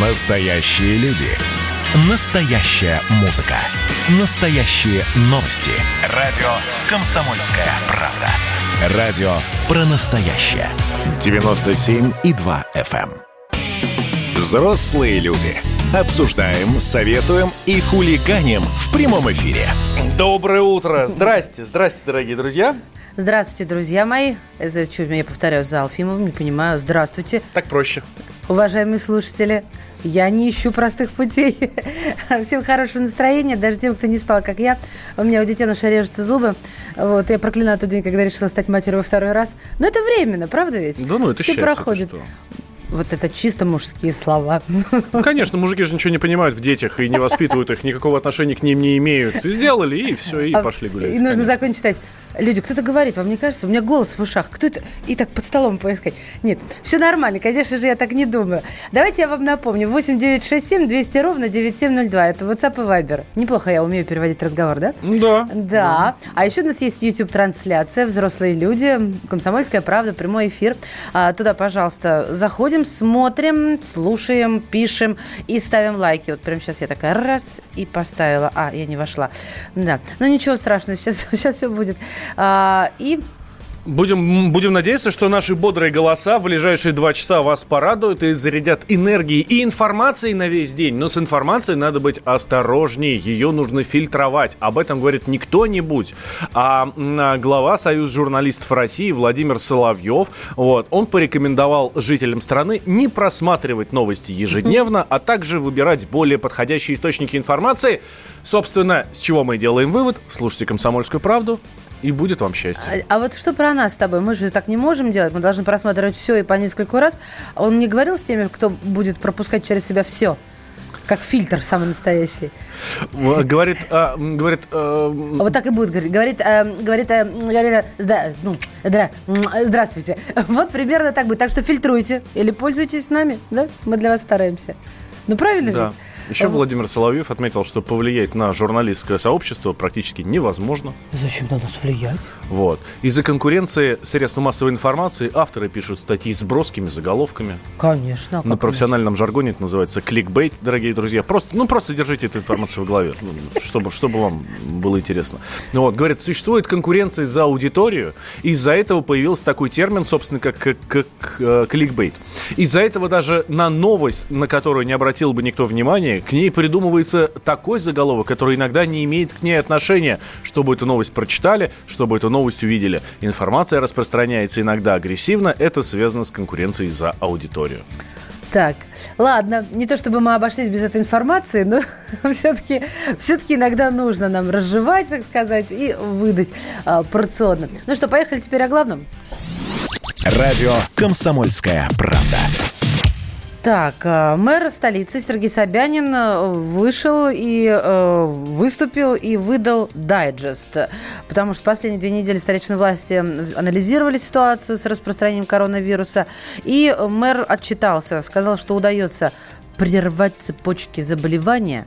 Настоящие люди. Настоящая музыка. Настоящие новости. Радио «Комсомольская правда». Радио про настоящее. 97,2 FM. эм. Взрослые люди. Обсуждаем, советуем и хулиганим в прямом эфире. Доброе утро! Здрасте, здрасте, дорогие друзья. Здравствуйте, друзья мои. Это что, я повторяю за Алфимовым, не понимаю. Здравствуйте, Так проще. уважаемые слушатели. Я не ищу простых путей. Всем хорошего настроения, даже тем, кто не спал, как я. У меня у детеныша режутся зубы. Вот, я проклинаю тот день, когда решила стать матерью во второй раз. Но это временно, правда ведь? Да ну, это Все счастье. проходит. что. Вот это чисто мужские слова. Ну, конечно, мужики же ничего не понимают в детях и не воспитывают их, никакого отношения к ним не имеют. Сделали, и все, и А, пошли гулять. И нужно конечно. закон читать. Люди, кто-то говорит, вам не кажется? У меня голос в ушах. Кто это? И так под столом поискать. Нет, все нормально. Конечно же, я так не думаю. Давайте я вам напомню. 8967 200 ровно 9702. Это WhatsApp и Viber. Неплохо я умею переводить разговор, да? Да. Да. А еще у нас есть YouTube-трансляция «Взрослые люди», «Комсомольская правда», прямой эфир. А, туда, пожалуйста, заходим, смотрим, слушаем, пишем и ставим лайки. Вот прямо сейчас я такая раз и поставила. А, я не вошла. Да. Но ничего страшного, сейчас, сейчас все будет. А, и Будем, будем надеяться, что наши бодрые голоса в ближайшие два часа вас порадуют и зарядят энергией и информацией на весь день. Но с информацией надо быть осторожнее, ее нужно фильтровать. Об этом говорит не кто-нибудь, а м, глава Союза журналистов России Владимир Соловьев. Вот, он порекомендовал жителям страны не просматривать новости ежедневно, а также выбирать более подходящие источники информации. Собственно, с чего мы делаем вывод. Слушайте «Комсомольскую правду», и будет вам счастье. А, а вот что про нас с тобой? Мы же так не можем делать. Мы должны просматривать все и по нескольку раз. Он не говорил с теми, кто будет пропускать через себя все? Как фильтр самый настоящий. В- Говорит, а, говорит, э, А Вот так и будет говорить. Говорит, э, говорит, э, говорит э, зда- ну, м, э, здравствуйте. Вот примерно так будет. Так что фильтруйте или пользуйтесь нами, да? Мы для вас стараемся. Ну, правильно да. ведь? Еще. Владимир Соловьев отметил, что повлиять на журналистское сообщество практически невозможно. Зачем на нас влиять? Вот. Из-за конкуренции средств массовой информации авторы пишут статьи с броскими заголовками. Конечно. а На профессиональном жаргоне это называется кликбейт, дорогие друзья. Просто, ну, просто держите эту информацию в голове, ну, чтобы, чтобы вам было интересно. Ну, вот, говорят, существует конкуренция за аудиторию. Из-за этого появился такой термин, собственно, как, как, как, э, кликбейт. Из-за этого даже на новость, на которую не обратил бы никто внимания, к ней придумывается такой заголовок, который иногда не имеет к ней отношения, чтобы эту новость прочитали, чтобы эту новость увидели. Информация распространяется иногда агрессивно, это связано с конкуренцией за аудиторию. Так, ладно, не то чтобы мы обошлись без этой информации, но все-таки все иногда нужно нам разжевать, так сказать, и выдать а, порционно. Ну что, поехали теперь о главном? Радио «Комсомольская правда». Так, э, мэр столицы Сергей Собянин э, вышел и э, выступил и выдал дайджест, потому что последние две недели столичные власти анализировали ситуацию с распространением коронавируса, и мэр отчитался, сказал, что удается прервать цепочки заболевания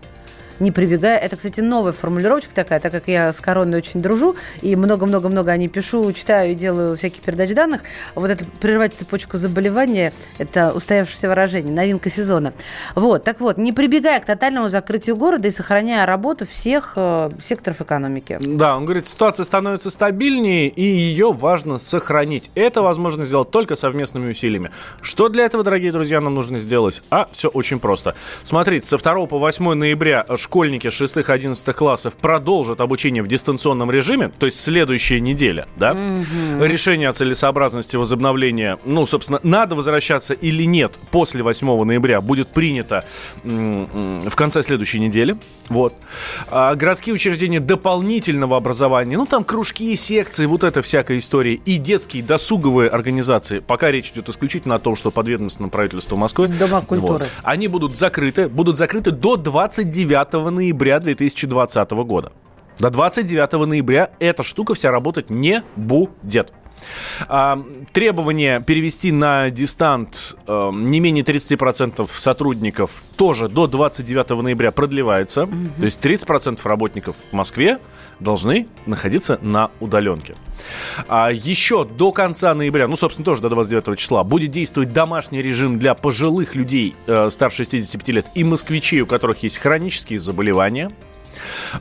не прибегая. Это, кстати, новая формулировочка такая, так как я с короной очень дружу и много-много-много о ней пишу, читаю и делаю всяких передач данных. Вот это прервать цепочку заболевания, это устоявшееся выражение, новинка сезона. Вот, так вот, не прибегая к тотальному закрытию города и сохраняя работу всех э, секторов экономики. Да, он говорит, ситуация становится стабильнее, и ее важно сохранить. Это возможно сделать только совместными усилиями. Что для этого, дорогие друзья, нам нужно сделать? А, все очень просто. Смотрите, со 2 по 8 ноября школьники 6-11 классов продолжат обучение в дистанционном режиме, то есть следующая неделя, да? Решение о целесообразности возобновления, ну, собственно, надо возвращаться или нет после 8 ноября будет принято в конце следующей недели. Вот. А городские учреждения дополнительного образования, ну, там кружки, секции, вот это всякая история, и детские досуговые организации, пока речь идет исключительно о том, что подведомственно правительству Москвы, Дома культуры. вот, они будут закрыты, будут закрыты до 29 ноября 2020 года. До 29 ноября эта штука вся работать не будет. А, требование перевести на дистант э, не менее 30% сотрудников тоже до 29 ноября продлевается. Mm-hmm. То есть 30% работников в Москве должны находиться на удаленке. А еще до конца ноября, ну, собственно, тоже до 29 числа, будет действовать домашний режим для пожилых людей э, старше 65 лет и москвичей, у которых есть хронические заболевания.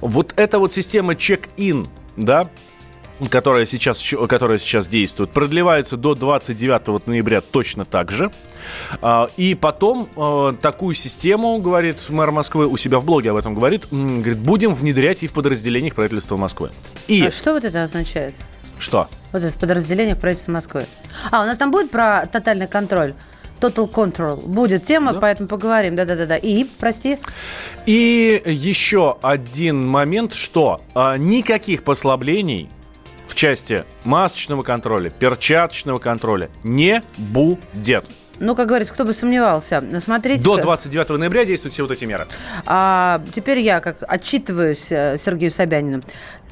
Вот эта вот система чек-ин, да, которая сейчас, которая сейчас действует, продлевается до 29 ноября точно так же. А, и потом а, такую систему, говорит мэр Москвы, у себя в блоге об этом говорит, говорит, будем внедрять и в подразделениях правительства Москвы. И... А что вот это означает? Что? Вот это в подразделениях правительства Москвы. А, у нас там будет про тотальный контроль? Total Control. Будет тема, да. поэтому поговорим. Да-да-да. И, прости. И еще один момент, что а, никаких послаблений в части масочного контроля, перчаточного контроля не будет. Ну, как говорится, кто бы сомневался. Смотрите. До 29 ноября действуют все вот эти меры. А, теперь я как отчитываюсь э, Сергею Собянину.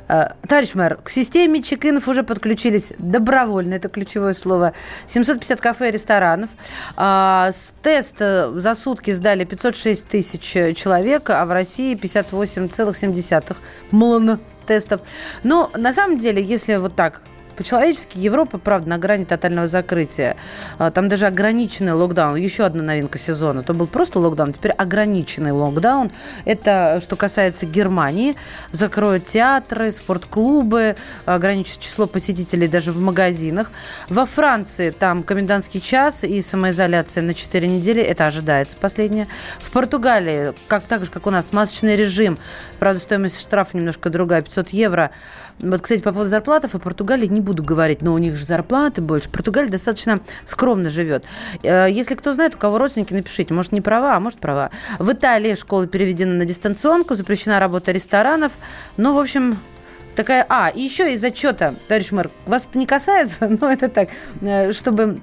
Э, товарищ мэр, к системе чекинов уже подключились добровольно, это ключевое слово, 750 кафе и ресторанов. А, тест за сутки сдали 506 тысяч человек, а в России 58,7 миллиона тестов. Но на самом деле, если вот так по-человечески Европа, правда, на грани тотального закрытия. А, там даже ограниченный локдаун. Еще одна новинка сезона. То был просто локдаун, теперь ограниченный локдаун. Это что касается Германии. Закроют театры, спортклубы, ограничат число посетителей даже в магазинах. Во Франции там комендантский час и самоизоляция на 4 недели. Это ожидается последнее. В Португалии, как так же, как у нас, масочный режим. Правда, стоимость штрафа немножко другая, 500 евро. Вот, кстати, по поводу зарплаты в Португалии не буду говорить, но у них же зарплаты больше. Португалия достаточно скромно живет. Э, если кто знает, у кого родственники, напишите. Может, не права, а может, права. В Италии школа переведена на дистанционку, запрещена работа ресторанов. Ну, в общем, такая... А, и еще из отчета, товарищ мэр, вас это не касается, но это так, э, чтобы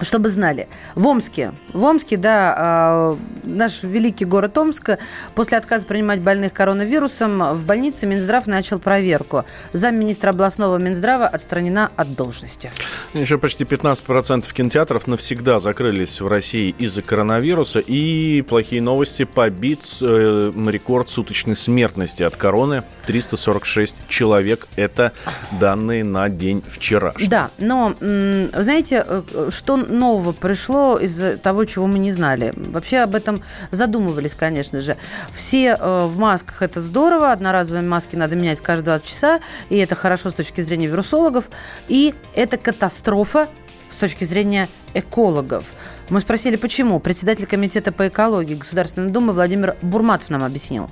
чтобы знали, в Омске, в Омске, да, э, наш великий город Омск, после отказа принимать больных коронавирусом, в больнице Минздрав начал проверку. Замминистра областного Минздрава отстранена от должности. Еще почти 15% кинотеатров навсегда закрылись в России из-за коронавируса. И плохие новости, побит э, рекорд суточной смертности от короны. 346 человек. Это данные на день вчера. Да, но, знаете, э, что нового пришло из того, чего мы не знали? Вообще об этом задумывались, конечно же. Все э, в масках это здорово, одноразовые маски надо менять каждые 20 часа, и это хорошо с точки зрения вирусологов, и это катастрофа с точки зрения экологов. Мы спросили, почему. Председатель комитета по экологии Государственной Думы Владимир Бурматов нам объяснил.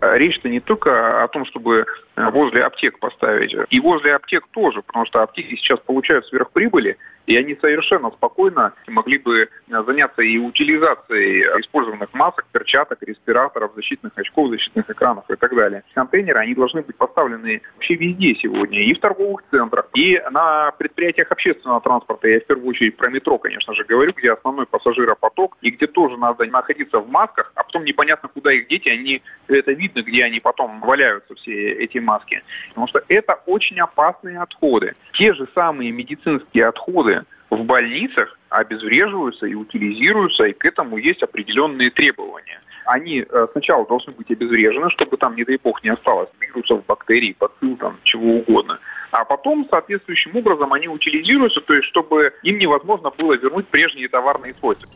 Речь-то не только о том, чтобы возле аптек поставить, и возле аптек тоже, потому что аптеки сейчас получают сверхприбыли, и они совершенно спокойно могли бы заняться и утилизацией использованных масок, перчаток, респираторов, защитных очков, защитных экранов и так далее. Контейнеры, они должны быть поставлены вообще везде сегодня, и в торговых центрах, и на предприятиях общественного транспорта. Я в первую очередь про метро, конечно же, говорю, где основной пассажиропоток, и где тоже надо находиться в масках, а потом непонятно, куда их дети, они, это видно, где они потом валяются, все эти маски. Потому что это очень опасные отходы. Те же самые медицинские отходы, в больницах обезвреживаются и утилизируются, и к этому есть определенные требования. Они э, сначала должны быть обезврежены, чтобы там, не дай бог, не осталось вирусов, бактерий, бацилл, там, чего угодно. А потом соответствующим образом они утилизируются, то есть чтобы им невозможно было вернуть прежние товарные свойства.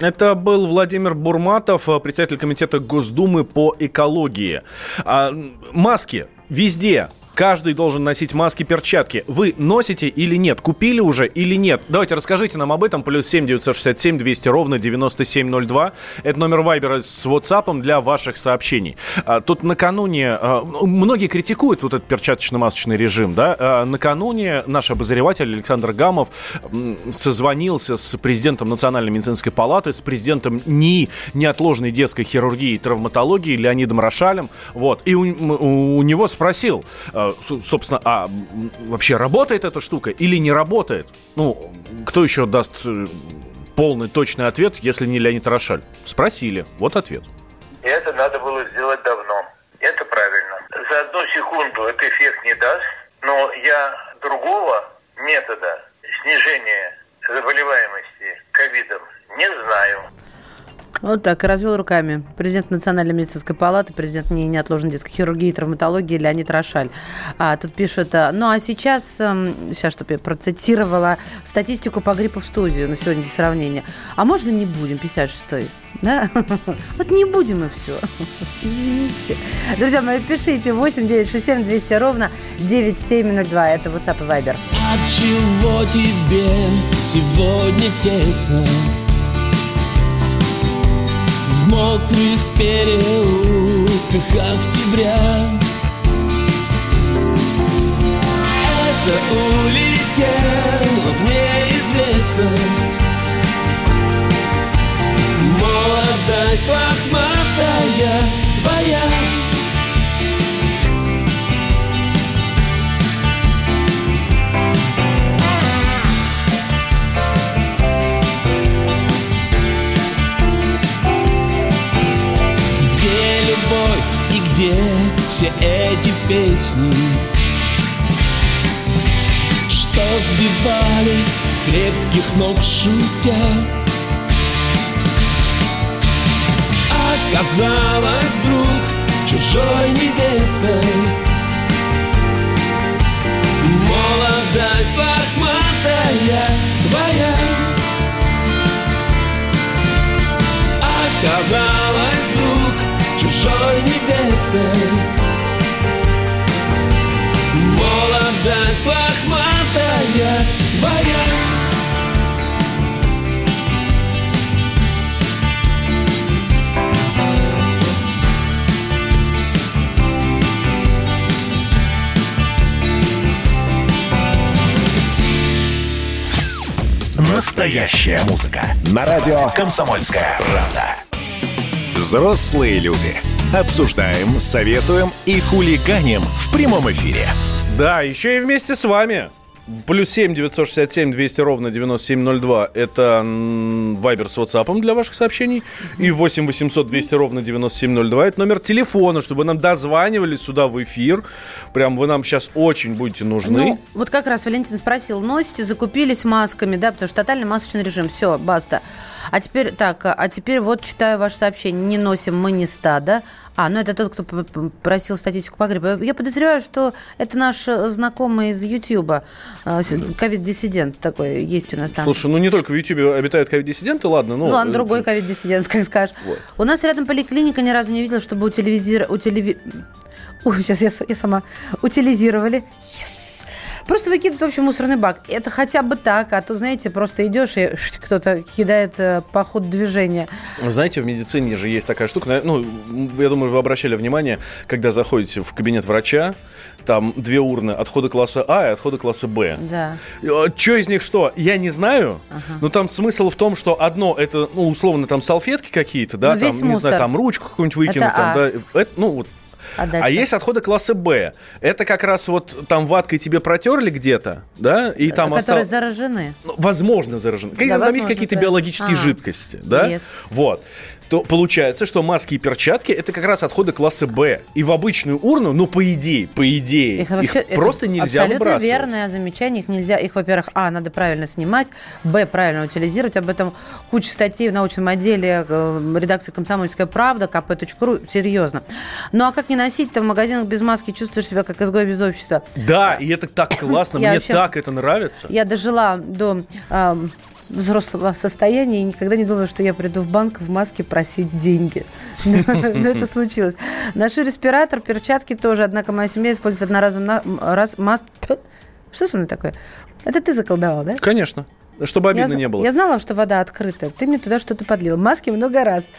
Это был Владимир Бурматов, э, председатель комитета Госдумы по экологии. А, маски везде Каждый должен носить маски, перчатки. Вы носите или нет? Купили уже или нет? Давайте расскажите нам об этом. Плюс 7 967 200 ровно 9702. Это номер Вайбера с WhatsApp для ваших сообщений. А, тут накануне... А, многие критикуют вот этот перчаточно-масочный режим, да? А, накануне наш обозреватель Александр Гамов созвонился с президентом Национальной медицинской палаты, с президентом НИИ неотложной детской хирургии и травматологии Леонидом Рошалем. Вот. И у, у, у него спросил, собственно, а вообще работает эта штука или не работает? Ну, кто еще даст э, полный, точный ответ, если не Леонид Рошаль? Спросили. Вот ответ. Это надо было сделать давно. Это правильно. За одну секунду это эффект не даст, но я другого метода снижения заболеваемости ковидом не знаю. Вот так, развел руками. Президент Национальной медицинской палаты, президент неотложной детской хирургии и травматологии Леонид Рошаль. А, тут пишут, а, ну а сейчас, эм, сейчас, чтобы я процитировала статистику по гриппу в студию на сегодня для сравнения. А можно не будем, 56-й? Да? Вот не будем и все. Извините. Друзья мои, пишите 8 967 200 ровно 9702. Это WhatsApp и Viber. От чего тебе сегодня тесно? Мокрых переулках октября. Это улетело в неизвестность. Молодость лохматая твоя песни. Что сбивали с крепких ног шутя. Оказалась вдруг чужой невестой. Молодость лохматая твоя. Оказалась вдруг чужой невестой Молодость лохматая твоя Настоящая музыка. На радио «Комсомольская правда». Взрослые люди. Обсуждаем, советуем и хулиганим в прямом эфире. Да, еще и вместе с вами. Плюс 7 967 200 ровно 9702. Это Вайбер с WhatsApp для ваших сообщений. И 8 800 200 ровно 9702. Это номер телефона, чтобы нам дозванивали сюда в эфир. Прям вы нам сейчас очень будете нужны. Ну, вот как раз Валентин спросил, носите, закупились масками, да, потому что тотальный масочный режим, все, баста. А теперь, так, а теперь вот читаю ваше сообщение. Не носим мы не стадо. А, ну это тот, кто просил статистику по гриппу. Я подозреваю, что это наш э, знакомый из Ютьюба, э, с- ковид-диссидент такой есть у нас там. Слушай, ну не только в Ютьюбе обитают ковид-диссиденты, ладно, ну... Ну, ладно, э, другой ковид-диссидент, как скажешь. Вот. У нас рядом поликлиника, ни разу не видела, чтобы утилизировали... Утиливи... Ой, сейчас я, я сама. Утилизировали. Yes. Просто выкидывают в общем мусорный бак. Это хотя бы так, а то, знаете, просто идешь и кто-то кидает э, по ходу движения. Знаете, в медицине же есть такая штука, ну, я думаю, вы обращали внимание, когда заходите в кабинет врача, там две урны отхода класса А и отхода класса Б. Да. Что из них что? Я не знаю. Но там смысл в том, что одно это, ну, условно, там салфетки какие-то, да, Ну, там, не мусор. знаю, там ручку какую-нибудь выкинуть, Это там, А. да. Это, ну, вот. А А дальше? есть отходы класса Б. Это как раз вот там ваткой тебе протерли где-то, да, и там Которые осталось... заражены. Ну, возможно, заражены. Да, там возможно, есть какие-то да. биологические А. жидкости, да? Yes. Вот. То получается, что маски и перчатки это как раз отходы класса Б. И в обычную урну, ну, по идее, по идее, их, вообще- это просто нельзя абсолютно выбрасывать. верное замечание. Их нельзя, их, во-первых, а, надо правильно снимать, б, правильно утилизировать. Об этом куча статей в научном отделе э, редакции «Комсомольская правда», kp.ru, серьезно. Ну, а как не носить-то в магазинах без маски, чувствуешь себя как изгой без общества? Да, и это так классно, мне вообще- так это нравится. Я дожила до ам, взрослого состояния и никогда не думала, что я приду в банк в маске просить деньги. Но это случилось. Ношу респиратор, перчатки тоже, однако моя семья использует одноразовый на- раз мас... Что со мной такое? Это ты заколдовал, да? Конечно. Чтобы обидно я, не было. Я знала, что вода открыта. Ты мне туда что-то подлил. Маски много раз.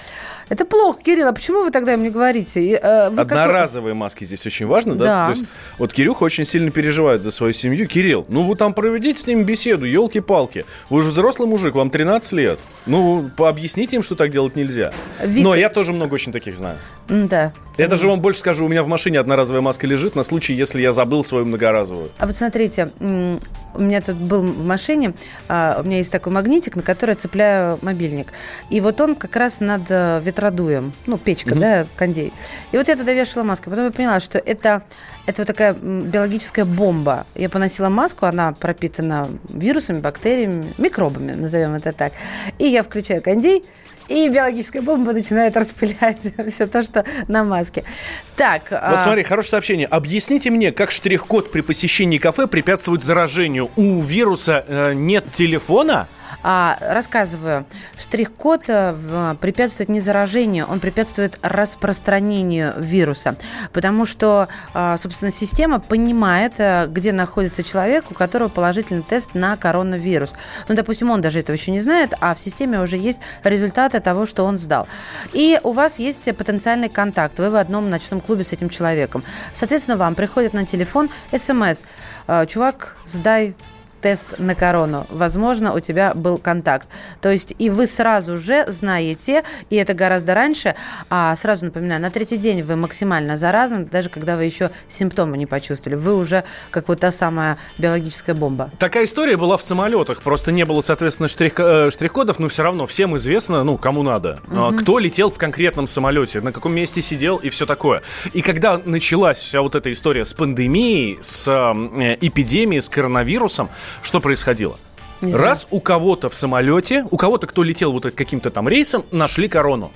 Это плохо, Кирилл. А почему вы тогда мне говорите? Э, вы какой- Одноразовые маски здесь очень важно, да? Да. То есть, вот Кирюха очень сильно переживает за свою семью. Кирилл, ну вы там проведите с ним беседу, елки-палки. Вы же взрослый мужик, вам 13 лет. Ну, пообъясните им, что так делать нельзя. Вика- Но я тоже много очень таких знаю. Да. Я даже вам больше скажу, у меня в машине одноразовая маска лежит на случай, если я забыл свою многоразовую. А вот смотрите, у меня тут был в машине а, у меня есть такой магнитик, на который я цепляю мобильник. И вот он как раз над э, ветродуем, ну, печка, mm-hmm. да, кондей. И вот я туда вешала маску. Потом я поняла, что это, это вот такая биологическая бомба. Я поносила маску, она пропитана вирусами, бактериями, микробами, назовем это так. И я включаю кондей, и биологическая бомба начинает распылять все то, что на маске. Так. Вот а... смотри, хорошее сообщение. Объясните мне, как штрих-код при посещении кафе препятствует заражению. У вируса э, нет телефона? А, рассказываю. Штрих-код э, препятствует не заражению, он препятствует распространению вируса. Потому что, а, собственно, система понимает, э, где находится человек, у которого положительный тест на коронавирус. Ну, допустим, он даже этого еще не знает, а в системе уже есть результаты того, что он сдал. И у вас есть потенциальный контакт. Вы в одном ночном клубе с этим человеком. Соответственно, вам приходит на телефон смс. «Э, Чувак, сдай тест на корону. Возможно, у тебя был контакт. То есть и вы сразу же знаете, и это гораздо раньше, а сразу напоминаю, на третий день вы максимально заразны, даже когда вы еще симптомы не почувствовали. Вы уже как вот та самая биологическая бомба. Такая история была в самолетах. Просто не было, соответственно, штрих, э, штрих-кодов, но все равно всем известно, ну, кому надо. Угу. Кто летел в конкретном самолете, на каком месте сидел и все такое. И когда началась вся вот эта история с пандемией, с э, эпидемией, с коронавирусом, что происходило? Раз у кого-то в самолете, у кого-то, кто летел вот каким-то там рейсом, нашли корону.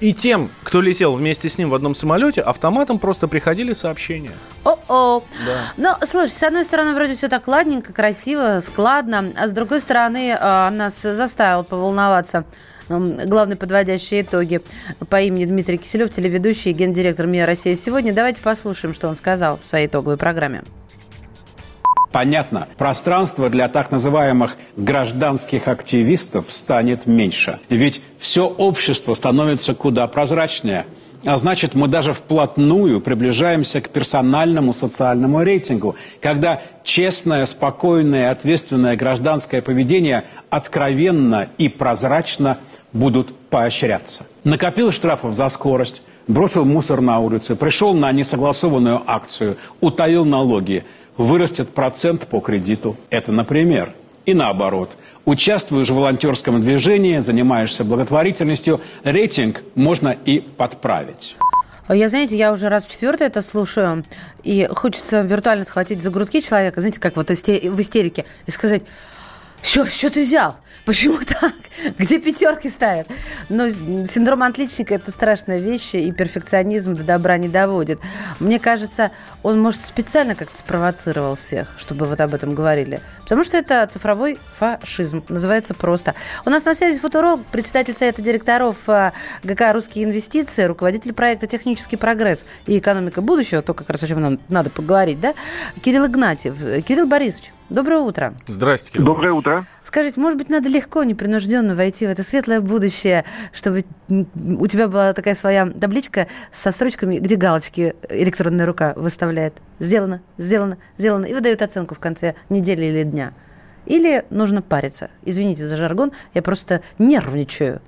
И тем, кто летел вместе с ним в одном самолете, автоматом просто приходили сообщения. О-о. Да. Ну, слушай, с одной стороны, вроде все так ладненько, красиво, складно, а с другой стороны, э, нас заставил поволноваться главный подводящий итоги по имени Дмитрий Киселев, телеведущий и гендиректор МИА Россия сегодня. Давайте послушаем, что он сказал в своей итоговой программе. Понятно, пространство для так называемых гражданских активистов станет меньше. Ведь все общество становится куда прозрачнее. А значит, мы даже вплотную приближаемся к персональному социальному рейтингу, когда честное, спокойное, ответственное гражданское поведение откровенно и прозрачно будут поощряться. Накопил штрафов за скорость, бросил мусор на улице, пришел на несогласованную акцию, утаил налоги – вырастет процент по кредиту. Это, например. И наоборот. Участвуешь в волонтерском движении, занимаешься благотворительностью, рейтинг можно и подправить. Я, знаете, я уже раз в четвертый это слушаю, и хочется виртуально схватить за грудки человека, знаете, как вот в истерике, и сказать, что, что ты взял? Почему так? Где пятерки ставят? Но синдром отличника – это страшная вещь, и перфекционизм до добра не доводит. Мне кажется, он, может, специально как-то спровоцировал всех, чтобы вот об этом говорили. Потому что это цифровой фашизм. Называется просто. У нас на связи футуролог, председатель Совета директоров э, ГК «Русские инвестиции», руководитель проекта «Технический прогресс и экономика будущего», то как раз о чем нам надо поговорить, да? Кирилл Игнатьев. Кирилл Борисович, доброе утро. Здравствуйте. Кирилл. Доброе утро. Скажите, может быть, надо легко, непринужденно войти в это светлое будущее, чтобы у тебя была такая своя табличка со строчками, где галочки электронная рука выставляет. Сделано, сделано, сделано. И выдает оценку в конце недели или дня. Или нужно париться. Извините за жаргон, я просто нервничаю.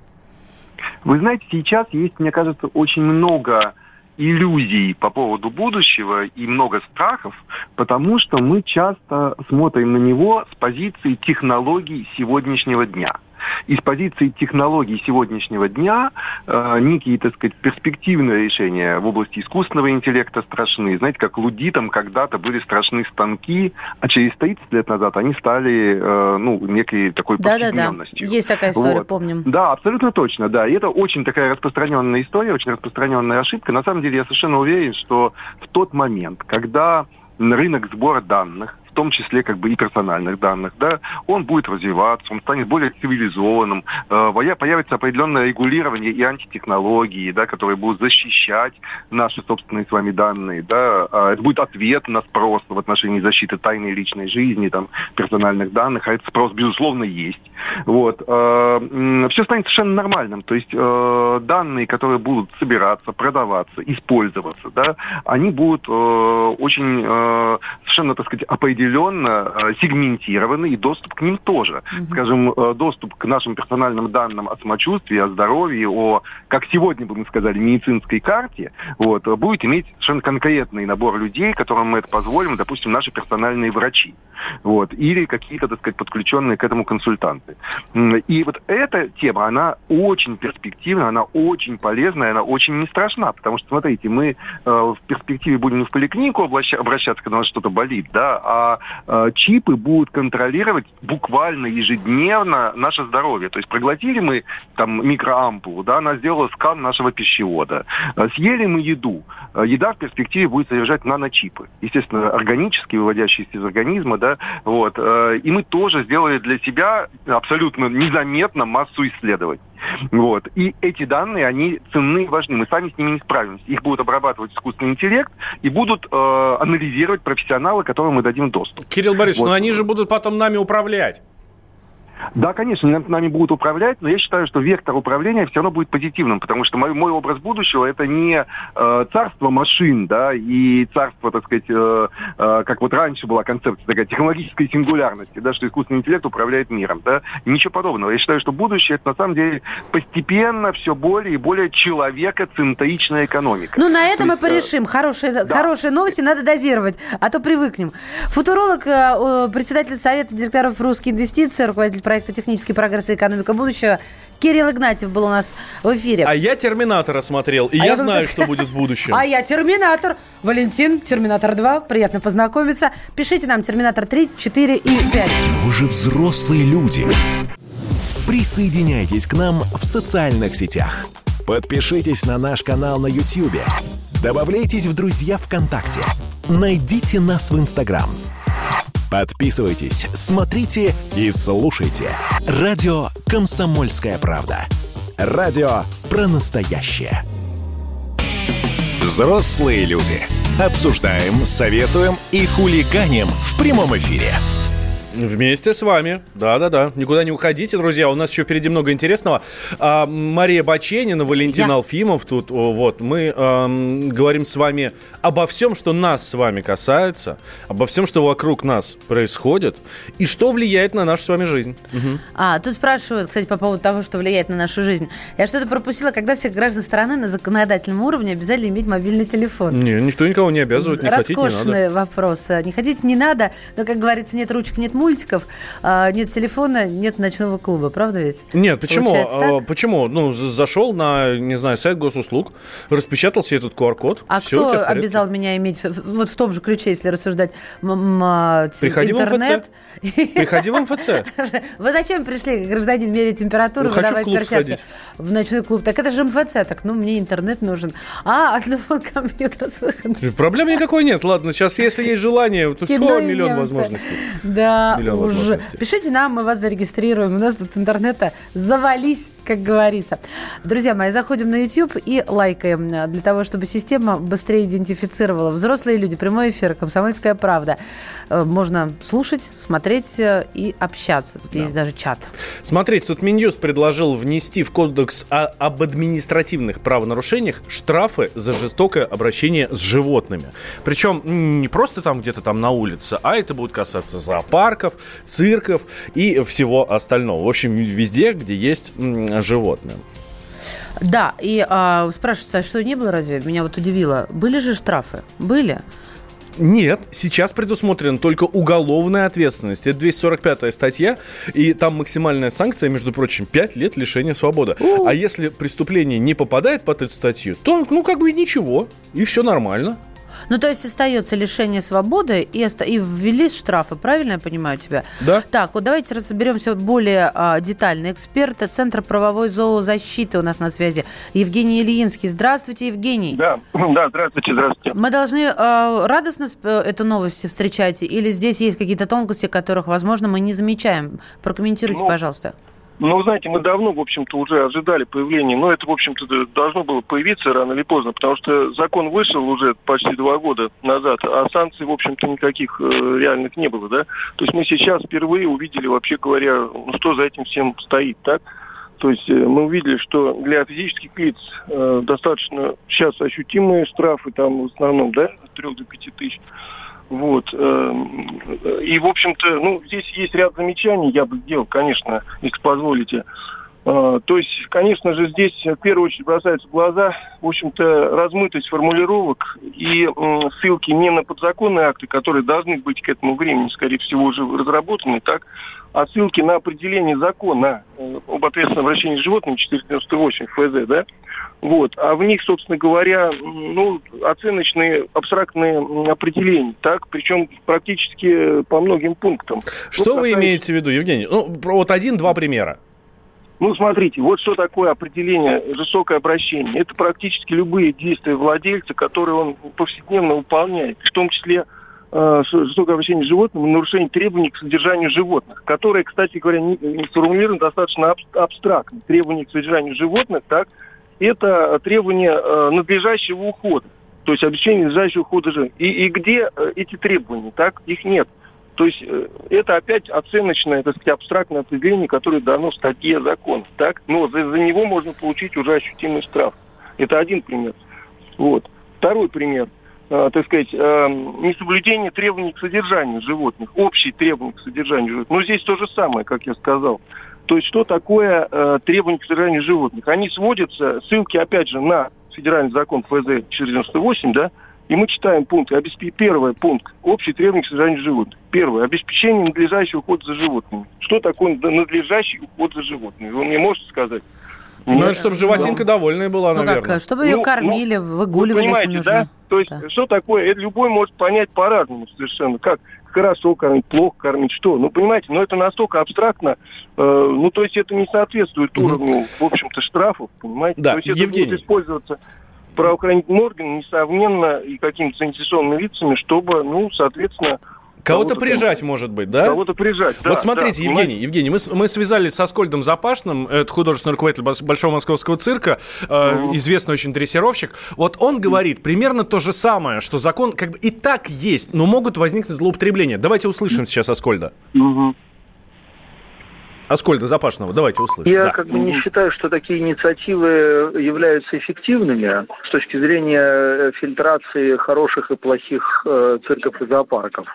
Вы знаете, сейчас есть, мне кажется, очень много иллюзий по поводу будущего и много страхов, потому что мы часто смотрим на него с позиции технологий сегодняшнего дня – из позиции технологий сегодняшнего дня э, некие, так сказать, перспективные решения в области искусственного интеллекта страшны. Знаете, как лудитам когда-то были страшны станки, а через 30 лет назад они стали, э, ну, некой такой повседневностью. Да, да, есть такая история, вот. помним. Да, абсолютно точно, да. И это очень такая распространенная история, очень распространенная ошибка. На самом деле я совершенно уверен, что в тот момент, когда рынок сбора данных том числе как бы и персональных данных, да, он будет развиваться, он станет более цивилизованным, э, появится определенное регулирование и антитехнологии, да, которые будут защищать наши собственные с вами данные, да, а это будет ответ на спрос в отношении защиты тайной личной жизни, там, персональных данных, а этот спрос, безусловно, есть. Вот. Э, Все станет совершенно нормальным, то есть э, данные, которые будут собираться, продаваться, использоваться, да, они будут очень совершенно, так сказать, определены определенно э, сегментированы, и доступ к ним тоже. Угу. Скажем, э, доступ к нашим персональным данным о самочувствии, о здоровье, о, как сегодня бы мы сказали, медицинской карте, вот, будет иметь совершенно конкретный набор людей, которым мы это позволим, допустим, наши персональные врачи, вот, или какие-то, так сказать, подключенные к этому консультанты. И вот эта тема, она очень перспективная, она очень полезная, она очень не страшна, потому что, смотрите, мы э, в перспективе будем не в поликлинику обращаться, когда у нас что-то болит, да, а э, чипы будут контролировать буквально ежедневно наше здоровье. То есть проглотили мы там микроампулу, да, она сделала скан нашего пищевода. Э, съели мы еду. Э, еда в перспективе будет содержать наночипы. Естественно, органические, выводящиеся из организма, да, вот. И мы тоже сделали для себя абсолютно незаметно массу исследований. Вот. И эти данные, они ценны и важны. Мы сами с ними не справимся. Их будут обрабатывать искусственный интеллект и будут э, анализировать профессионалы, которым мы дадим доступ. Кирилл Борисович, вот. но они же будут потом нами управлять. Да, конечно, нами будут управлять, но я считаю, что вектор управления все равно будет позитивным, потому что мой, мой образ будущего это не э, царство машин, да, и царство, так сказать, э, э, как вот раньше была концепция такая технологической сингулярности, да, что искусственный интеллект управляет миром, да, ничего подобного. Я считаю, что будущее это на самом деле постепенно все более и более человекоцентричная экономика. Ну, на этом мы порешим. Хорошие, да. хорошие новости надо дозировать, а то привыкнем. Футуролог, э, председатель Совета директоров русские инвестиции, руководитель проекта «Технический прогресс и экономика будущего». Кирилл Игнатьев был у нас в эфире. А я «Терминатора» смотрел, и а я, я знаю, что будет в будущем. А я «Терминатор». Валентин, «Терминатор 2». Приятно познакомиться. Пишите нам «Терминатор 3», 4 и 5. Но вы же взрослые люди. Присоединяйтесь к нам в социальных сетях. Подпишитесь на наш канал на YouTube. Добавляйтесь в друзья ВКонтакте. Найдите нас в Инстаграм. Подписывайтесь, смотрите и слушайте. Радио «Комсомольская правда». Радио про настоящее. Взрослые люди. Обсуждаем, советуем и хулиганим в прямом эфире. Вместе с вами. Да-да-да. Никуда не уходите, друзья. У нас еще впереди много интересного. А, Мария Баченина, Валентин Я. Алфимов тут. Вот. Мы эм, говорим с вами обо всем, что нас с вами касается, обо всем, что вокруг нас происходит, и что влияет на нашу с вами жизнь. Угу. А, тут спрашивают, кстати, по поводу того, что влияет на нашу жизнь. Я что-то пропустила, когда всех граждан страны на законодательном уровне обязали иметь мобильный телефон. Не, никто никого не обязывает, не хотите, не надо. вопрос. Не хотите, не надо, но, как говорится, нет ручек, нет мультика мультиков, а нет телефона, нет ночного клуба, правда ведь? Нет, почему? А, почему? Ну, зашел на, не знаю, сайт госуслуг, распечатал себе этот QR-код. А все, кто обязал меня иметь, вот в том же ключе, если рассуждать, Приходи интернет? в МФЦ. Приходи в МФЦ. Вы зачем пришли, гражданин, мерить температуру, ну, выдавать перчатки? В ночной клуб. Так это же МФЦ, так, ну, мне интернет нужен. А, ну, компьютер с выходом. Проблем никакой нет. Ладно, сейчас, если есть желание, то миллион возможностей. Да, уже. Пишите нам, мы вас зарегистрируем. У нас тут интернета завались, как говорится. Друзья мои, заходим на YouTube и лайкаем для того, чтобы система быстрее идентифицировала. Взрослые люди, прямой эфир, комсомольская правда. Э, можно слушать, смотреть э, и общаться. Тут да. есть даже чат. Смотрите, тут Минюс предложил внести в кодекс об административных правонарушениях штрафы за жестокое обращение с животными. Причем не просто там где-то там на улице, а это будет касаться зоопарков, цирков и всего остального. В общем, везде, где есть животные. Да, и а, спрашивается, а что не было разве? Меня вот удивило. Были же штрафы? Были? Нет, сейчас предусмотрена только уголовная ответственность. Это 245 статья, и там максимальная санкция, между прочим, 5 лет лишения свободы. У-у-у. А если преступление не попадает под эту статью, то, ну, как бы ничего, и все нормально. Ну, то есть остается лишение свободы и, оста- и ввели штрафы, правильно я понимаю тебя? Да. Так, вот давайте разберемся более а, детально. Эксперт Центра правовой зоозащиты у нас на связи. Евгений Ильинский. Здравствуйте, Евгений. Да, да, здравствуйте, здравствуйте. Мы должны а, радостно эту новость встречать или здесь есть какие-то тонкости, которых, возможно, мы не замечаем? Прокомментируйте, ну, пожалуйста. Ну, знаете, мы давно, в общем-то, уже ожидали появления, но это, в общем-то, должно было появиться рано или поздно, потому что закон вышел уже почти два года назад, а санкций, в общем-то, никаких э, реальных не было, да. То есть мы сейчас впервые увидели, вообще говоря, ну, что за этим всем стоит, так? То есть э, мы увидели, что для физических лиц э, достаточно сейчас ощутимые штрафы, там в основном, да, от 3 до 5 тысяч. Вот. эм, И, в общем-то, ну, здесь есть ряд замечаний, я бы сделал, конечно, если позволите. Э, То есть, конечно же, здесь в первую очередь бросаются в глаза, в общем-то, размытость формулировок и ссылки не на подзаконные акты, которые должны быть к этому времени, скорее всего, уже разработаны, так, а ссылки на определение закона э, об ответственном обращении с животными 498 ФЗ, да, вот. А в них, собственно говоря, ну, оценочные, абстрактные определения, так, причем практически по многим пунктам. Что Ну, вы касается- имеете в виду, Евгений? Ну, вот один-два примера. Ну, смотрите, вот что такое определение жестокое обращение. Это практически любые действия владельца, которые он повседневно выполняет, в том числе э, жестокое обращение с животным и нарушение требований к содержанию животных, которые, кстати говоря, не, не сформулированы достаточно абс- абстрактно. Требования к содержанию животных, так, это требования э, надлежащего ухода, то есть обеспечение надлежащего ухода животных. И, и где э, эти требования, так, их нет. То есть э, это опять оценочное, так сказать, абстрактное определение, которое дано в статье закона. Так? Но за, за него можно получить уже ощутимый штраф. Это один пример. Вот. Второй пример. Э, так сказать, э, несоблюдение требований к содержанию животных, общие требования к содержанию животных. Но здесь то же самое, как я сказал. То есть что такое э, требования к содержанию животных? Они сводятся, ссылки опять же на федеральный закон ФЗ 498, да, и мы читаем пункты. Обеспе... Первый пункт. Общие требования к содержанию животных. Первое. Обеспечение надлежащего ухода за животными. Что такое надлежащий уход за животными? Вы мне можете сказать? Ну, Нет. чтобы животинка довольная была, Ну наверное. как, чтобы ее Ну, кормили, Вы выгуливали, если понимаете, нужно. да? То есть, Да. что такое? Это любой может понять по-разному совершенно. Как хорошо кормить, плохо кормить, что? Ну, понимаете, но это настолько абстрактно, э, ну, то есть это не соответствует уровню, в общем-то, штрафов, понимаете? Да, то есть это Евгений. будет использоваться правоохранительным органом несовменно и какими-то заинтересованными лицами, чтобы, ну, соответственно, Кого-то кого-то прижать, может быть, да? кого-то прижать. Да, вот смотрите, да, Евгений, Евгений, мы, мы связались со Скольдом Запашным, это художественный руководитель Большого Московского цирка, э, Мгм. известный очень дрессировщик. Вот он говорит примерно то же самое, что закон как бы и так есть, но могут возникнуть злоупотребления. Давайте услышим сейчас Аскольда. Мгм. Аскольда Запашного, давайте услышим. Я Да. как бы не считаю, что такие инициативы являются эффективными с точки зрения э, фильтрации хороших и плохих э, цирков и зоопарков.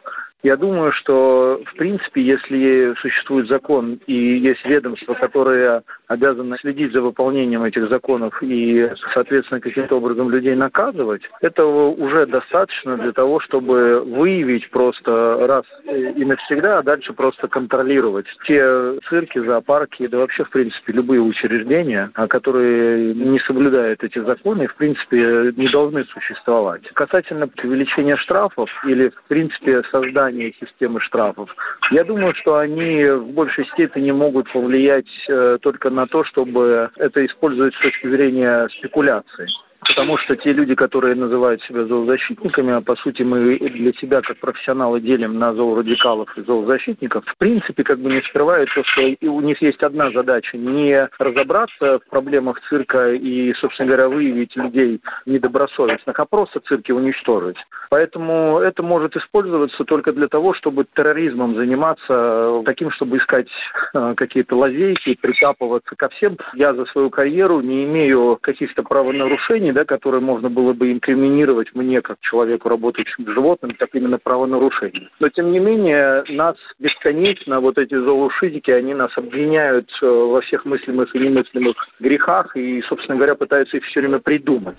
Я думаю, что, в принципе, если существует закон и есть ведомства, которые обязаны следить за выполнением этих законов и, соответственно, каким-то образом людей наказывать, этого уже достаточно для того, чтобы выявить просто раз и навсегда, а дальше просто контролировать те цирки, зоопарки, да вообще, в принципе, любые учреждения, а, которые не соблюдают эти законы, в принципе, не должны существовать. Касательно увеличения штрафов или, в принципе, создания системы штрафов, я думаю, что они в большей степени могут повлиять э, только на то, чтобы это использовать с точки зрения спекуляции. Потому что те люди, которые называют себя зоозащитниками, а по сути мы для себя как профессионалы делим на зоорадикалов и зоозащитников, в принципе как бы не скрывают то, что у них есть одна задача – не разобраться в проблемах цирка и, собственно говоря, выявить людей недобросовестных, а просто цирки уничтожить. Поэтому это может использоваться только для того, чтобы терроризмом заниматься, таким, чтобы искать э, какие-то лазейки, прикапываться ко всем. Я за свою карьеру не имею каких-то правонарушений, да, которые можно было бы инкриминировать мне, как человеку, работающему с животным, как именно правонарушения. Но, тем не менее, нас бесконечно, вот эти зоошитики, они нас обвиняют э, во всех мыслимых и немыслимых грехах и, собственно говоря, пытаются их все время придумать.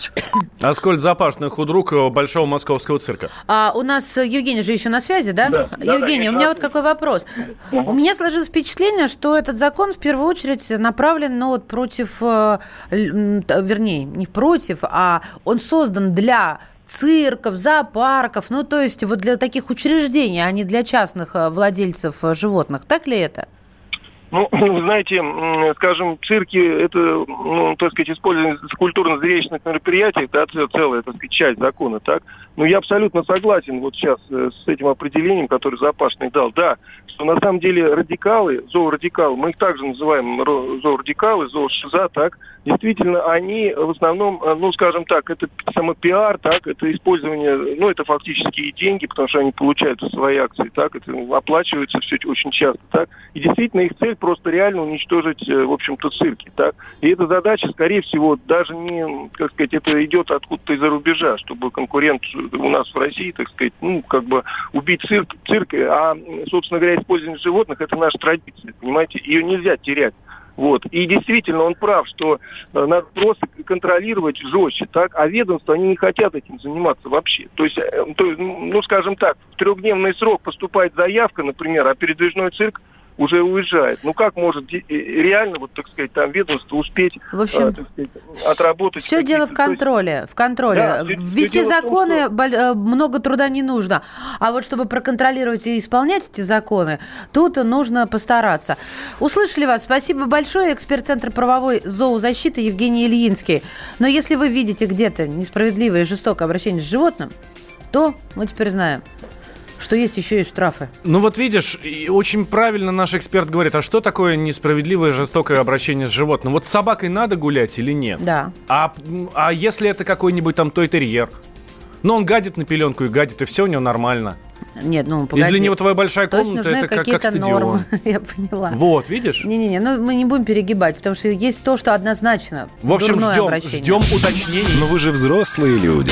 Аскольд Запашный, худрук Большого Московского цирка. А у нас э, Евгений же еще на связи, да? Да, да, Евгений, да, у меня вот какой вопрос. У меня сложилось впечатление, что этот закон в первую очередь направлен ну, вот против, э, вернее, не против, а он создан для цирков, зоопарков, ну то есть вот для таких учреждений, а не для частных э, владельцев э, животных. Так ли это? Ну, вы знаете, скажем, цирки – это, ну, так сказать, использование культурно-зрелищных мероприятий, это целая, так сказать, часть закона, так? Но я абсолютно согласен вот сейчас э, с этим определением, которое Запашный дал. Да, что на самом деле радикалы, зоорадикалы, мы их также называем зоорадикалы, зоошиза, так, действительно, они в основном, э, ну, скажем так, это самопиар, так, это использование, ну, это фактически и деньги, потому что они получают свои акции, так, это оплачивается все очень часто, так, и действительно их цель просто реально уничтожить, э, в общем-то, цирки. Так? И эта задача, скорее всего, даже не, как сказать, это идет откуда-то из-за рубежа, чтобы конкурент у нас в России, так сказать, ну, как бы убить цирк, цирк а, собственно говоря, использование животных – это наша традиция, понимаете? Ее нельзя терять. Вот. И действительно, он прав, что э, надо просто контролировать жестче, так? А ведомства, они не хотят этим заниматься вообще. То есть, э, то, ну, скажем так, в трехдневный срок поступает заявка, например, а передвижной цирк уже уезжает. Ну как может реально, вот так сказать, там ведомство успеть в общем, э, сказать, отработать? Все дело в контроле. В контроле. Да, Ввести законы том, что... Э, много труда не нужно. А вот чтобы проконтролировать и исполнять эти законы, тут нужно постараться. Услышали вас. Спасибо большое. Эксперт Центра правовой зоозащиты Евгений Ильинский. Но если вы видите где-то несправедливое и жестокое обращение с животным, то мы теперь знаем, что есть еще и штрафы. Ну вот видишь, очень правильно наш эксперт говорит, а что такое несправедливое жестокое обращение с животным? Вот с собакой надо гулять или нет? Да. А, а если это какой-нибудь там той-терьер? Ну, он гадит на пеленку и гадит, и все у него нормально. Нет, ну погоди. И для него твоя большая комната это как, как стадион. Нормы, я поняла. Вот, видишь? Не-не-не, ну мы не будем перегибать, потому что есть то, что однозначно. В общем, ждем, ждем уточнений. Но вы же взрослые люди.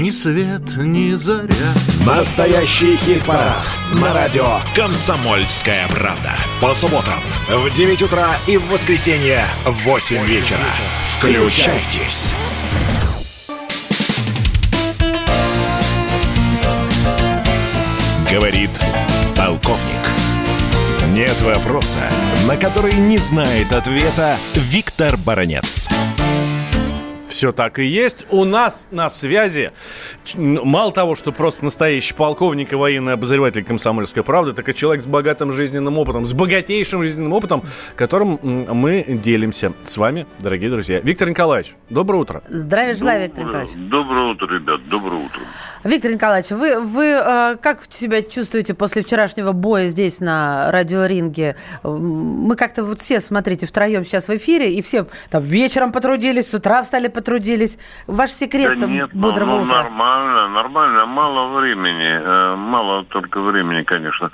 ни свет, ни заря. Настоящий хит-парад на радио «Комсомольская правда». По субботам в 9 утра и в воскресенье в 8 вечера. Включайтесь. Говорит полковник. Нет вопроса, на который не знает ответа Виктор Баранец. Все так и есть. У нас на связи мало того, что просто настоящий полковник и военный обозреватель «Комсомольской правды», так и человек с богатым жизненным опытом, с богатейшим жизненным опытом, которым мы делимся с вами, дорогие друзья. Виктор Николаевич, доброе утро. Здравия желаю, Виктор Николаевич. Доброе утро, ребят, доброе утро. Виктор Николаевич, вы, вы э, как себя чувствуете после вчерашнего боя здесь на радиоринге? Мы как-то вот все, смотрите, втроем сейчас в эфире, и все там вечером потрудились, с утра встали потрудились. Ваш секрет да нет, бодрого ну, утра? нормально, нормально. Мало времени. Э, мало только времени, конечно.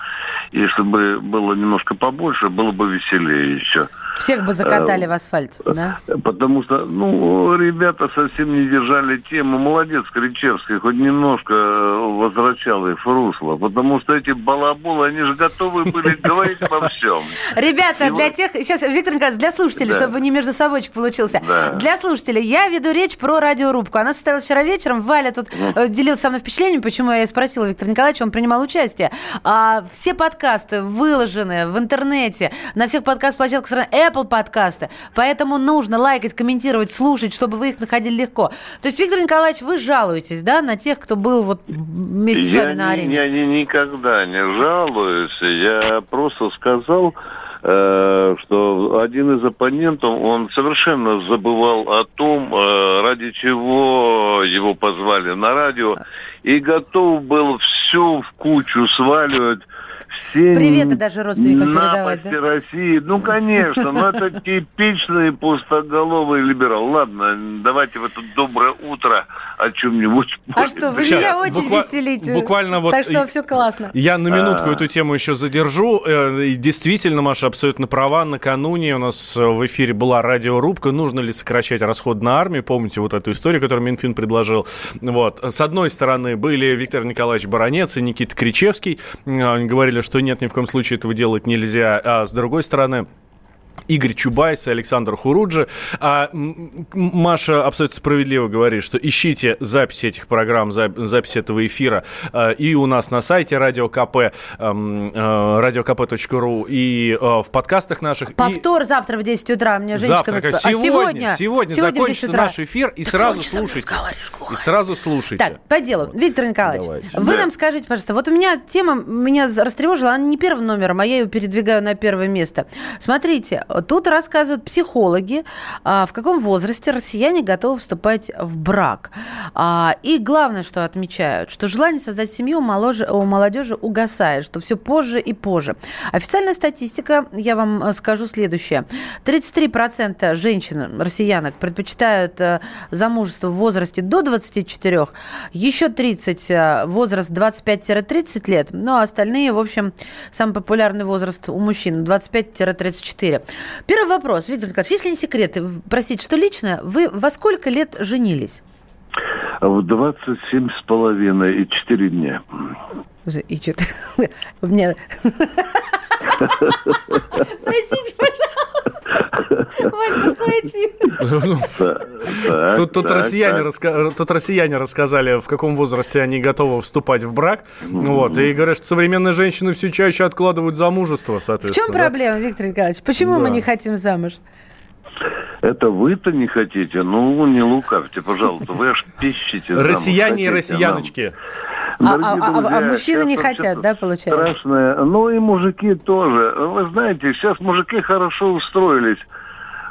Если бы было немножко побольше, было бы веселее еще. Всех бы закатали в асфальт, да? Потому что, ну, ребята совсем не держали тему. Молодец, Кричевский, хоть немножко возвращал их в русло. Потому что эти балаболы, они же готовы были говорить обо всем. Ребята, для тех... Сейчас, Виктор Николаевич, для слушателей, чтобы не между собойчик получился. Для слушателей, я веду речь про радиорубку. Она состоялась вчера вечером. Валя тут э, делился со мной впечатлением, почему я и спросила Виктора Николаевича, он принимал участие. А, все подкасты выложены в интернете, на всех подкаст-площадках страны Apple подкасты. Поэтому нужно лайкать, комментировать, слушать, чтобы вы их находили легко. То есть, Виктор Николаевич, вы жалуетесь, да, на тех, кто был вот вместе я с вами на арене? Я, я никогда не жалуюсь. Я просто сказал, э, что один из оппонентов, он совершенно забывал о том, э, ради чего его позвали на радио, и готов был всю в кучу сваливать все Приветы даже родственникам передавать, да? России. Ну, конечно, но это типичный пустоголовый либерал. Ладно, давайте в это доброе утро о чем-нибудь. А что, вы Сейчас, меня очень буква- веселите. Буквально вот... Так что все классно. Я на минутку а. эту тему еще задержу. Э, действительно, Маша абсолютно права. Накануне у нас в эфире была радиорубка. Нужно ли сокращать расход на армию? Помните вот эту историю, которую Минфин предложил? Вот. С одной стороны были Виктор Николаевич Баранец и Никита Кричевский. Они говорили, что нет, ни в коем случае этого делать нельзя. А с другой стороны, Игорь Чубайс и Александр Хуруджи. А Маша абсолютно справедливо говорит, что ищите записи этих программ, запись этого эфира а, и у нас на сайте радио КП, radiokp.ru и а, в подкастах наших. Повтор и... завтра в 10 утра. Мне Женечка завтра, нас... сегодня, а сегодня, сегодня, сегодня закончится наш эфир и так сразу слушайте. И сразу слушайте. Так, по делу. Виктор Николаевич, Давайте. вы да. нам скажите, пожалуйста, вот у меня тема меня растревожила, она не первым номером, а я ее передвигаю на первое место. Смотрите, Тут рассказывают психологи, а, в каком возрасте россияне готовы вступать в брак. А, и главное, что отмечают, что желание создать семью у молодежи, угасает, что все позже и позже. Официальная статистика, я вам э, скажу следующее. 33% женщин, россиянок, предпочитают э, замужество в возрасте до 24, еще 30 э, возраст 25-30 лет, ну а остальные, в общем, самый популярный возраст у мужчин 25-34. Первый вопрос, Виктор Николаевич, если не секрет, простите, что лично, вы во сколько лет женились? В 27 с половиной и 4 дня. И что-то... У меня... Простите, пожалуйста. Валь, подхвати. Тут, тут, россияне раска... тут россияне рассказали, в каком возрасте они готовы вступать в брак. Вот, и говорят, что современные женщины все чаще откладывают замужество, соответственно. В чем проблема, Виктор Николаевич? Почему Да. мы не хотим замуж? Это вы-то не хотите? Ну, не лукавьте, пожалуйста. Вы аж пищите. Россияне и россияночки. А, Дорогие а- а- а друзья, мужчины не хотят, да, получается? Страшное. Ну и мужики тоже. Вы знаете, сейчас мужики хорошо устроились.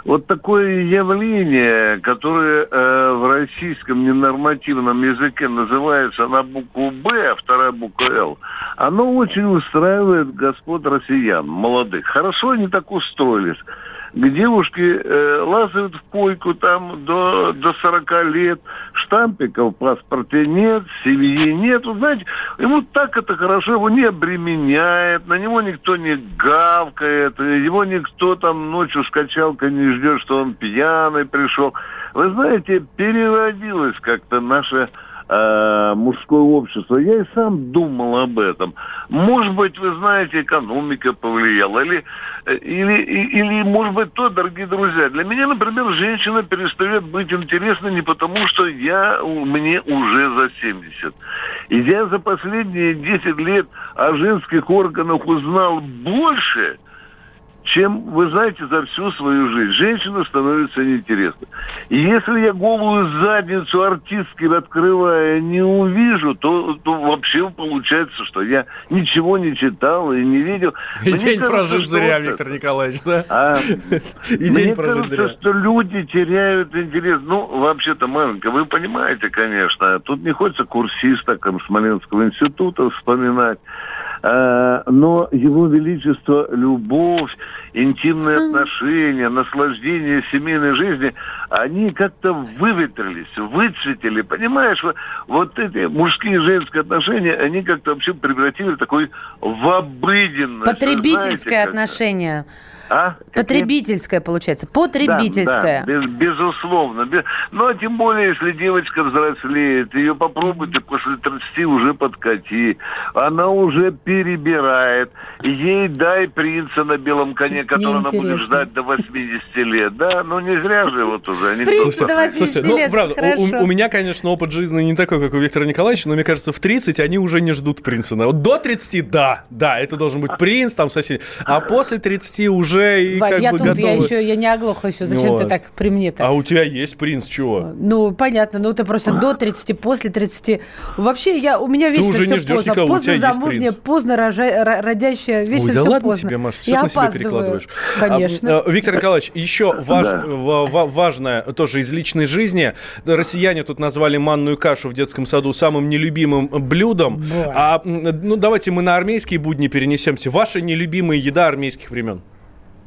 Вот такое явление, которое э, в российском ненормативном языке называется на букву «Б», а вторая буква «Л», оно очень устраивает господ россиян, молодых. Хорошо они так устроились. К девушке э, лазают в койку там до, до 40 лет, штампиков в паспорте нет, семьи нет. Вы знаете, ему так это хорошо, его не обременяет, на него никто не гавкает, его никто там ночью с качалкой не ждет, что он пьяный пришел. Вы знаете, переродилось как-то наше э, мужское общество. Я и сам думал об этом. Может быть, вы знаете, экономика повлияла, или, э, или, или, может быть, то, дорогие друзья. Для меня, например, женщина перестает быть интересной не потому, что я, мне уже за 70. И я за последние 10 лет о женских органах узнал больше, чем, вы знаете, за всю свою жизнь. Женщина становится неинтересной. И если я голую задницу артистки открывая не увижу, то, то вообще получается, что я ничего не читал и не видел. И Мне день кажется, прожит зря, вот Виктор Николаевич, да? а, И Мне день прожит кажется, зря. что люди теряют интерес. Ну, вообще-то, маленько, вы понимаете, конечно, тут не хочется курсисток Смоленского института вспоминать. А, но его величество, любовь, интимные отношения, наслаждение семейной жизни, они как-то выветрились, выцветили. Понимаешь, вот, вот эти мужские и женские отношения, они как-то вообще превратили такой в обыденность. Потребительское знаете, как-то. А? Потребительское, получается. Потребительское. Да, да, без- безусловно. Без- Ну, а тем более, если девочка взрослеет, ее попробуйте после 30 уже подкати. Она уже перебирает. Ей дай принца на белом коне, которого она будет ждать до 80 лет. Да, ну не зря же вот уже. Принца просто- до 80 Слушай, ну, лет, правда, у- хорошо. у, у меня, конечно, опыт жизни не такой, как у Виктора Николаевича, но мне кажется, в 30 они уже не ждут принца. Вот до 30, да, да, это должен быть принц там совсем. А после 30 уже и Валь, как я бы тут, я готовы. еще, я не оглохла еще. Зачем Вот. ты так при мне-то? А у тебя есть принц, чего? Ну, понятно, ну ты просто до 30, после 30. Вообще, я, у меня вечно уже все поздно. никого, поздно замужняя, поздно рожа- ро- родящая, вечно Ой, да все ладно поздно. тебе, Маша, я на себя перекладываешь. Конечно. А, Виктор Николаевич, еще важ- Да. ва- ва- важное тоже из личной жизни. Россияне тут назвали манную кашу в детском саду самым нелюбимым блюдом. Бывает. А, ну, давайте мы на армейские будни перенесемся. Ваша нелюбимая еда армейских времен?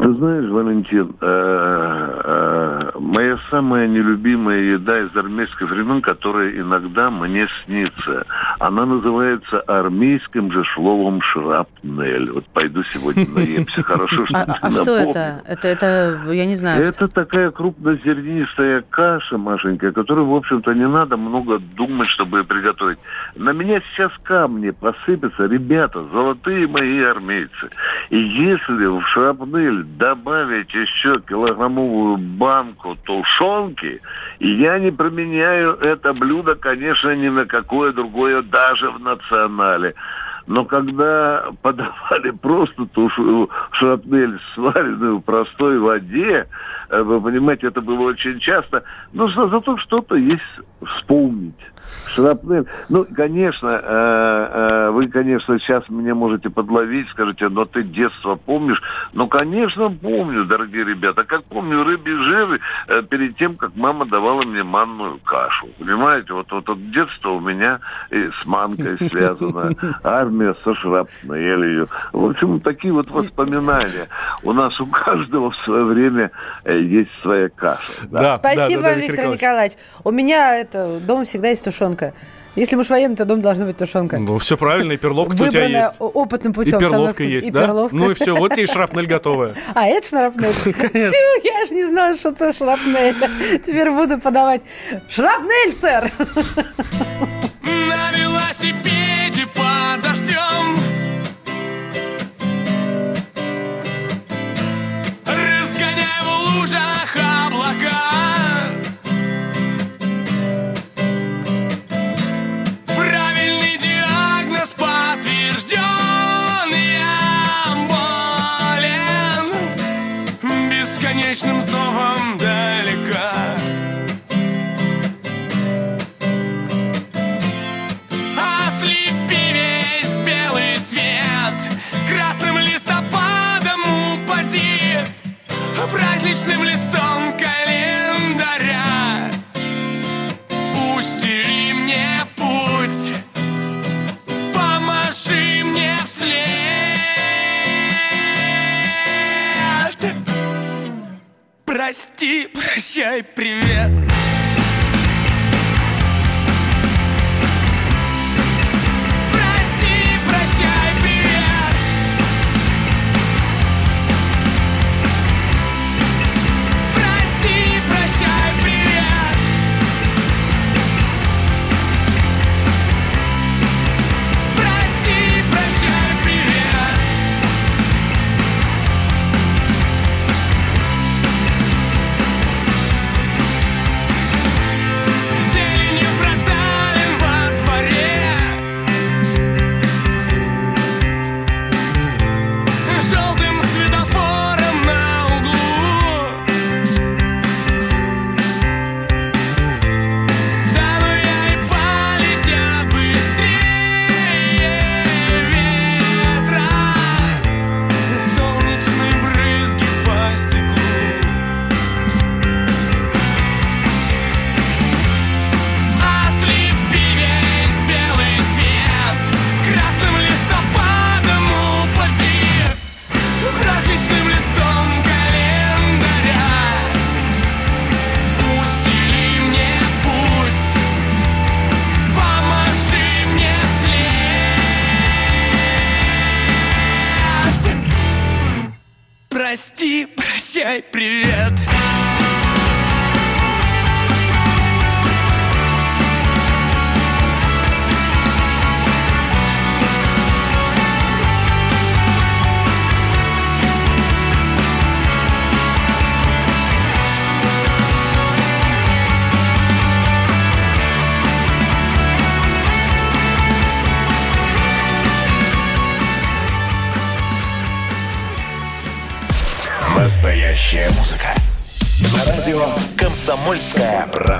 Ты знаешь, Валентин, э, э, моя самая нелюбимая еда из армейских времен, которая иногда мне снится, она называется армейским же словом шрапнель. Вот пойду сегодня наемся. Хорошо, что А, ты а что напомнил. это? это? Я не знаю. что. Это такая крупнозернистая каша, Машенька, которую, в общем-то, не надо много думать, чтобы ее приготовить. На меня сейчас камни посыпятся, ребята, золотые мои армейцы. И если в шрапнель добавить еще килограммовую банку тушенки, я не променяю это блюдо, конечно, ни на какое другое, даже в национале. Но когда подавали просто ту ш- шрапнель, сваренную в простой воде, э, вы понимаете, это было очень часто, нужно зато что-то есть вспомнить. Шрапнель. Ну, конечно, э, э, вы, конечно, сейчас меня можете подловить, скажете, но ты детство помнишь? Ну, конечно, помню, дорогие ребята. Как помню рыбий жир э, перед тем, как мама давала мне манную кашу. Понимаете, вот, вот, вот детство у меня и с манкой связано, армия со шрапнелью. В общем, такие вот воспоминания. У нас у каждого в свое время э, есть своя каша. Да, Спасибо, да, да, Виктор Николаевич. Николаевич. У меня это дома всегда есть тушенка. Если муж военный, то дома должна быть тушенка. Ну, все правильно, и перловка у тебя есть. опытным И путем. перловка есть, и да? перловка. Ну и все, вот тебе и шрапнель готовая. А, это шрапнель? Тю, я ж не знала, что это шрапнель. Теперь буду подавать. Шрапнель, сэр! На велосипеде под дождем. Разгоняю в лужах облака. Правильный диагноз подтвержден Я болен Бесконечным зовом Праздничным листом календаря. Устели мне путь. Помаши мне вслед. Прости, прощай, привет «Комсомольская правда».